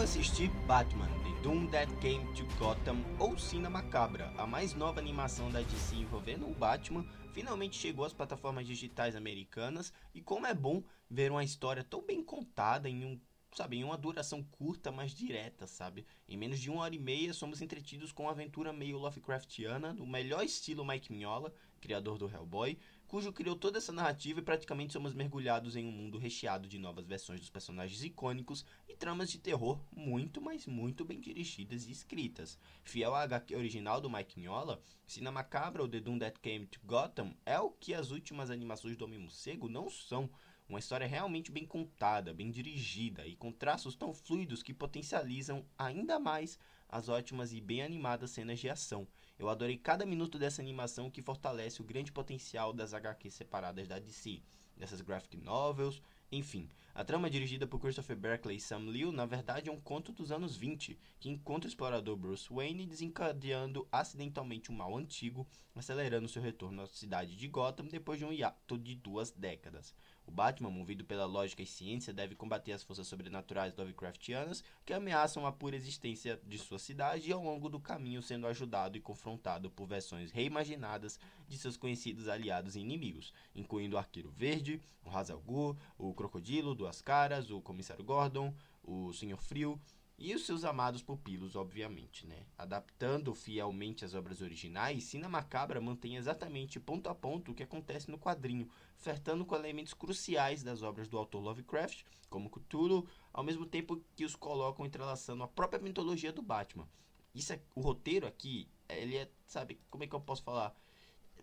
assistir Batman, The Doom That Came to Gotham ou Cina Macabra, a mais nova animação da DC envolvendo o Batman, finalmente chegou às plataformas digitais americanas e como é bom ver uma história tão bem contada em um sabe, em uma duração curta, mas direta, sabe? Em menos de uma hora e meia, somos entretidos com uma aventura meio Lovecraftiana, no melhor estilo Mike Mignola, criador do Hellboy, cujo criou toda essa narrativa e praticamente somos mergulhados em um mundo recheado de novas versões dos personagens icônicos e tramas de terror muito, mas muito bem dirigidas e escritas. Fiel à HQ original do Mike Mignola, Cina Macabra ou The Doom That Came to Gotham é o que as últimas animações do Homem-Morcego não são. Uma história realmente bem contada, bem dirigida e com traços tão fluidos que potencializam ainda mais as ótimas e bem animadas cenas de ação. Eu adorei cada minuto dessa animação que fortalece o grande potencial das HQs separadas da DC, dessas graphic novels, enfim, a trama dirigida por Christopher Berkeley e Sam Liu na verdade é um conto dos anos 20, que encontra o explorador Bruce Wayne desencadeando acidentalmente um mal antigo, acelerando seu retorno à cidade de Gotham depois de um hiato de duas décadas. O Batman, movido pela lógica e ciência, deve combater as forças sobrenaturais Lovecraftianas que ameaçam a pura existência de sua cidade e ao longo do caminho sendo ajudado e confrontado por versões reimaginadas de seus conhecidos aliados e inimigos, incluindo o Arqueiro Verde, o Hazal Ghul, o Crocodilo, Duas Caras, o Comissário Gordon, o Senhor Frio e os seus amados pupilos, obviamente, né? Adaptando fielmente as obras originais, Cina Macabra mantém exatamente ponto a ponto o que acontece no quadrinho, flertando com elementos cruciais das obras do autor Lovecraft, como Cthulhu, ao mesmo tempo que os colocam entrelaçando a própria mitologia do Batman. Isso é, o roteiro aqui, ele é, sabe, como é que eu posso falar?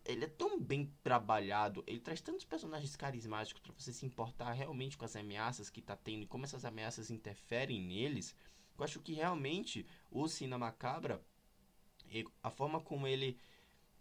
Ele é tão bem trabalhado, ele traz tantos personagens carismáticos para você se importar realmente com as ameaças que tá tendo e como essas ameaças interferem neles eu acho que realmente o Cina Macabra, a forma como ele,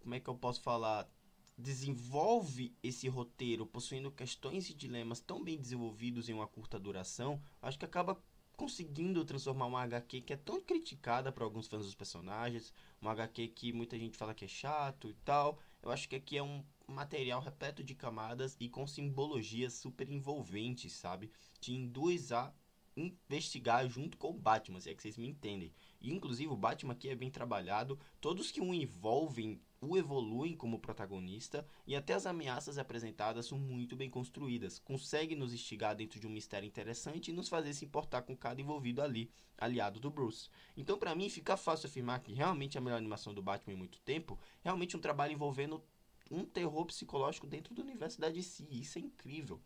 como é que eu posso falar, desenvolve esse roteiro, possuindo questões e dilemas tão bem desenvolvidos em uma curta duração, acho que acaba conseguindo transformar uma HQ que é tão criticada por alguns fãs dos personagens, uma HQ que muita gente fala que é chato e tal. Eu acho que aqui é um material repleto de camadas e com simbologias super envolventes, sabe? Te induz a investigar junto com o Batman, se é que vocês me entendem. E, inclusive, o Batman aqui é bem trabalhado, todos que o envolvem o evoluem como protagonista e até as ameaças apresentadas são muito bem construídas. Consegue nos instigar dentro de um mistério interessante e nos fazer se importar com cada envolvido ali, aliado do Bruce. Então, para mim, fica fácil afirmar que realmente a melhor animação do Batman em muito tempo, realmente um trabalho envolvendo um terror psicológico dentro do universo da DC. Isso é incrível.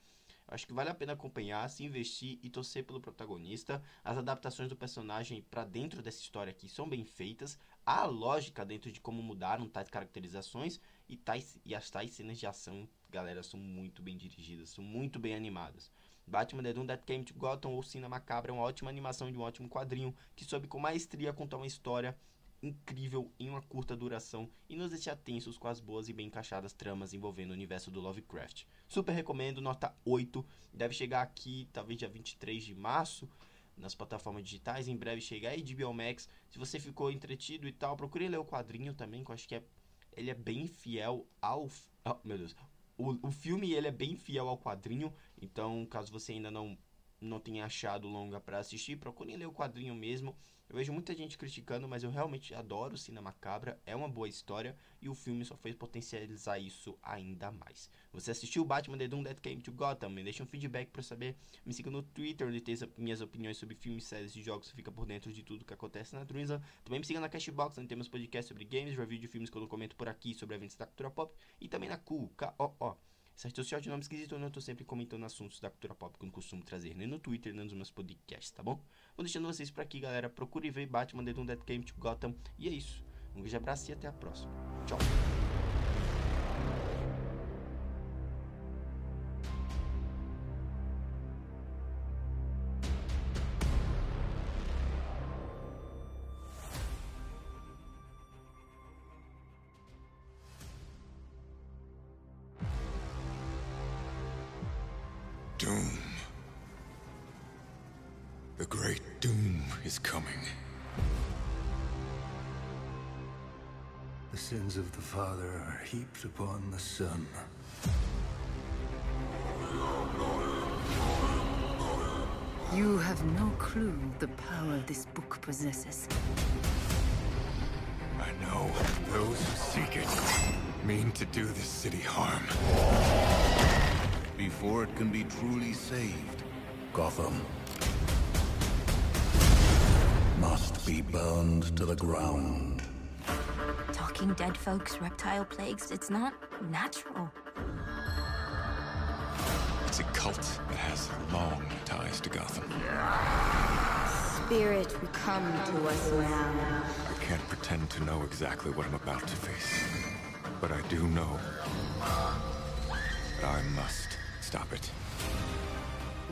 Acho que vale a pena acompanhar, se investir e torcer pelo protagonista. As adaptações do personagem para dentro dessa história aqui são bem feitas. Há lógica dentro de como mudaram tais caracterizações e, tais, e as tais cenas de ação, galera, são muito bem dirigidas, são muito bem animadas. Batman The Doom That Came to Gotham ou Cina Macabra é uma ótima animação de um ótimo quadrinho que soube com maestria contar uma história incrível em uma curta duração e nos deixa tensos com as boas e bem encaixadas tramas envolvendo o universo do Lovecraft. Super recomendo, nota 8. Deve chegar aqui, talvez dia 23 de março, nas plataformas digitais. Em breve chegar aí de Biomax. Se você ficou entretido e tal, procure ler o quadrinho também, que eu acho que é, ele é bem fiel ao. Oh, meu Deus. O, o filme ele é bem fiel ao quadrinho, então caso você ainda não não tenha achado longa para assistir, procure ler o quadrinho mesmo. Eu vejo muita gente criticando, mas eu realmente adoro o Cinema Macabra, é uma boa história e o filme só fez potencializar isso ainda mais. Você assistiu Batman The Doom That Came to Gotham? Me deixa um feedback para saber. Me siga no Twitter, onde tem minhas opiniões sobre filmes, séries e jogos. Fica por dentro de tudo que acontece na Dreamland. Também me siga na Cashbox, onde temos podcasts sobre games, review de filmes que eu comento por aqui, sobre eventos da cultura pop. E também na Cool, K-O-O. Se eu de nome esquisito, eu não tô sempre comentando assuntos da cultura pop que eu não costumo trazer nem no Twitter, nem nos meus podcasts, tá bom? Vou deixando vocês por aqui, galera. Procure ver Batman Doom That Came to Gotham. E é isso. Um grande abraço e até a próxima. Tchau. Doom. The great doom is coming. The sins of the father are heaped upon the son. You have no clue the power this book possesses. I know those who seek it mean to do this city harm. Before it can be truly saved, Gotham must be burned to the ground. Talking dead folks, reptile plagues, it's not natural. It's a cult that has long ties to Gotham. Spirit, come to us now. I can't pretend to know exactly what I'm about to face. But I do know that I must stop it.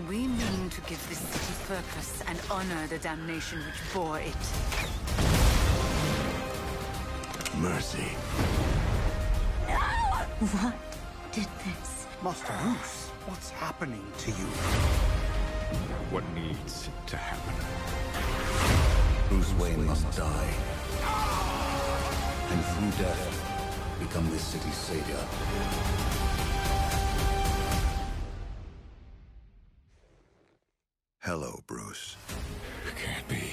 We mean to give this city purpose and honor the damnation which bore it. Mercy. What did this? Master Bruce, what's happening to you? What needs to happen? Bruce Wayne must die. And through death, become this city's savior. Hello, Bruce. It can't be.